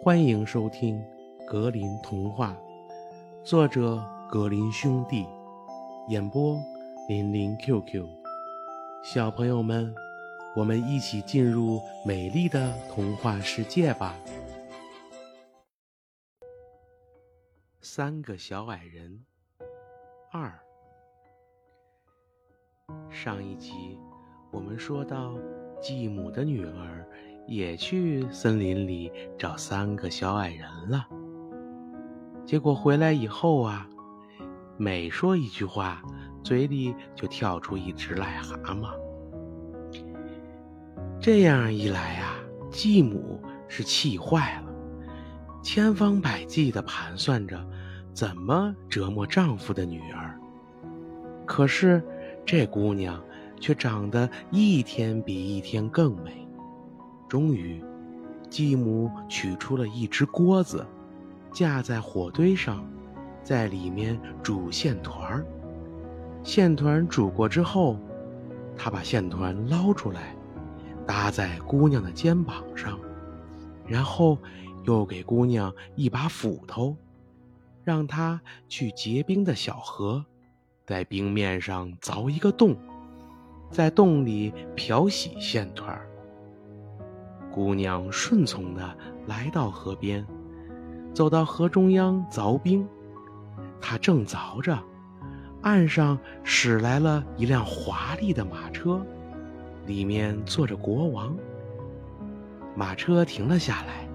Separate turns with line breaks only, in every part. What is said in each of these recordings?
欢迎收听《格林童话》，作者格林兄弟，演播林林 QQ。小朋友们，我们一起进入美丽的童话世界吧！三个小矮人二。上一集我们说到，继母的女儿。也去森林里找三个小矮人了。结果回来以后啊，每说一句话，嘴里就跳出一只癞蛤蟆。这样一来啊，继母是气坏了，千方百计地盘算着怎么折磨丈夫的女儿。可是这姑娘却长得一天比一天更美。终于，继母取出了一只锅子，架在火堆上，在里面煮线团。线团煮过之后，他把线团捞出来，搭在姑娘的肩膀上，然后又给姑娘一把斧头，让她去结冰的小河，在冰面上凿一个洞，在洞里漂洗线团。姑娘顺从地来到河边，走到河中央凿冰。她正凿着，岸上驶来了一辆华丽的马车，里面坐着国王。马车停了下来，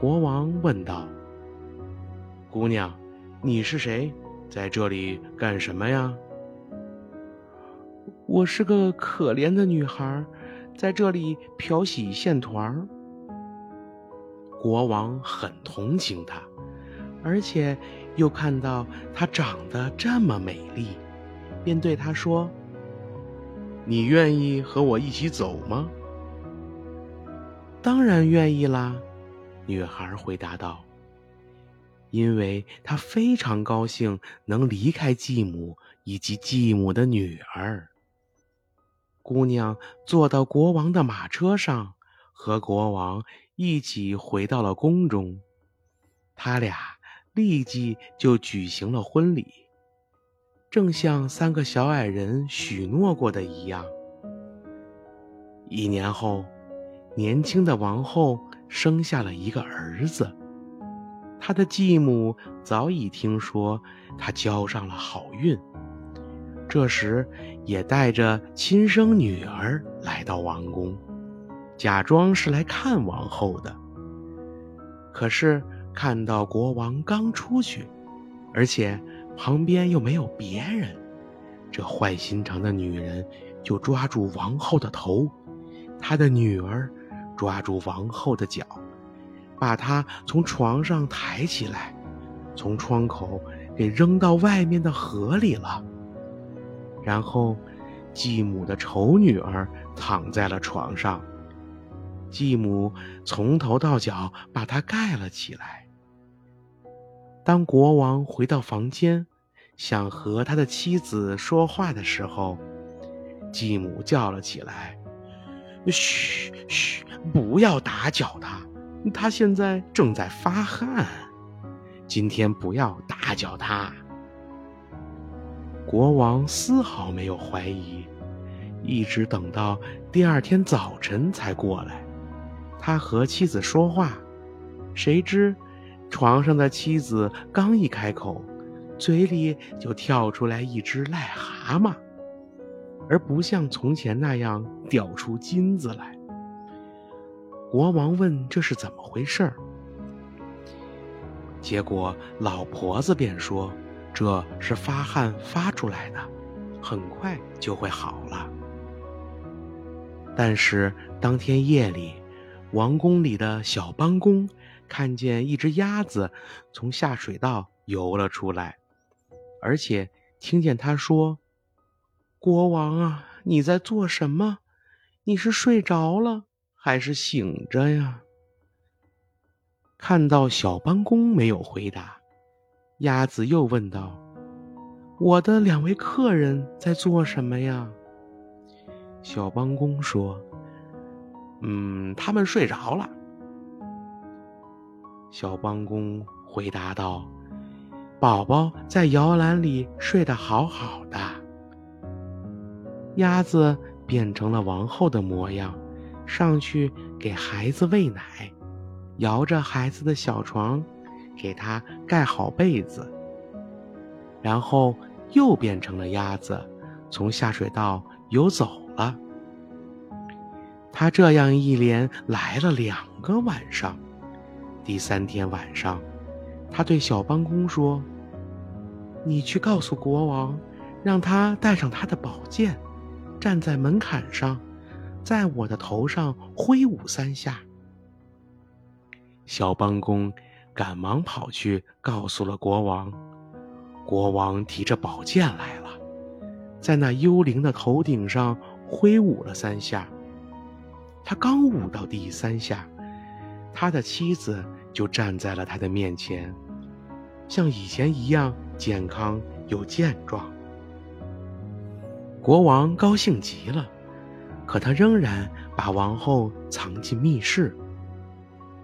国王问道：“姑娘，你是谁？在这里干什么呀？”“我是个可怜的女孩。”在这里漂洗线团儿，国王很同情她，而且又看到她长得这么美丽，便对她说：“你愿意和我一起走吗？”“当然愿意啦！”女孩回答道，“因为她非常高兴能离开继母以及继母的女儿。”姑娘坐到国王的马车上，和国王一起回到了宫中。他俩立即就举行了婚礼，正像三个小矮人许诺过的一样。一年后，年轻的王后生下了一个儿子。他的继母早已听说他交上了好运。这时，也带着亲生女儿来到王宫，假装是来看王后的。可是看到国王刚出去，而且旁边又没有别人，这坏心肠的女人就抓住王后的头，她的女儿抓住王后的脚，把她从床上抬起来，从窗口给扔到外面的河里了。然后，继母的丑女儿躺在了床上，继母从头到脚把她盖了起来。当国王回到房间，想和他的妻子说话的时候，继母叫了起来：“嘘嘘，不要打搅他，他现在正在发汗。今天不要打搅他。”国王丝毫没有怀疑，一直等到第二天早晨才过来。他和妻子说话，谁知床上的妻子刚一开口，嘴里就跳出来一只癞蛤蟆，而不像从前那样掉出金子来。国王问：“这是怎么回事儿？”结果老婆子便说。这是发汗发出来的，很快就会好了。但是当天夜里，王宫里的小帮工看见一只鸭子从下水道游了出来，而且听见他说：“国王啊，你在做什么？你是睡着了还是醒着呀？”看到小帮工没有回答。鸭子又问道：“我的两位客人在做什么呀？”小帮工说：“嗯，他们睡着了。”小帮工回答道：“宝宝在摇篮里睡得好好的。”鸭子变成了王后的模样，上去给孩子喂奶，摇着孩子的小床，给他盖好被子。然后又变成了鸭子，从下水道游走了。他这样一连来了两个晚上。第三天晚上，他对小帮工说：“你去告诉国王，让他带上他的宝剑，站在门槛上，在我的头上挥舞三下。”小帮工赶忙跑去告诉了国王。国王提着宝剑来了，在那幽灵的头顶上挥舞了三下。他刚舞到第三下，他的妻子就站在了他的面前，像以前一样健康又健壮。国王高兴极了，可他仍然把王后藏进密室，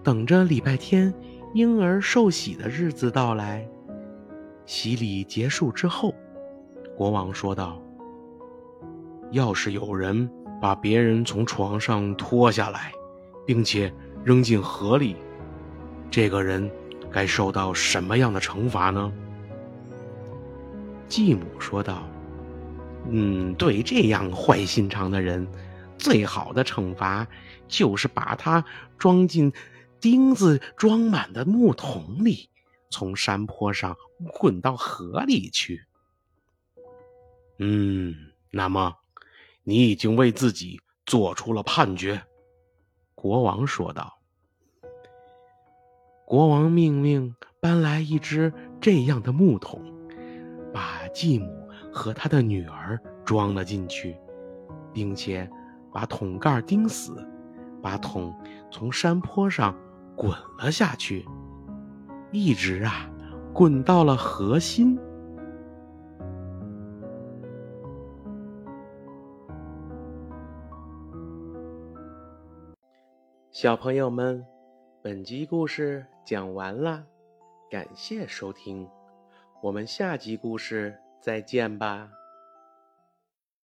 等着礼拜天婴儿受洗的日子到来。洗礼结束之后，国王说道：“要是有人……”把别人从床上拖下来，并且扔进河里，这个人该受到什么样的惩罚呢？继母说道：“嗯，对这样坏心肠的人，最好的惩罚就是把他装进钉子装满的木桶里，从山坡上滚到河里去。”嗯，那么。你已经为自己做出了判决，国王说道。国王命令搬来一只这样的木桶，把继母和他的女儿装了进去，并且把桶盖钉死，把桶从山坡上滚了下去，一直啊滚到了河心。小朋友们，本集故事讲完了，感谢收听，我们下集故事再见吧。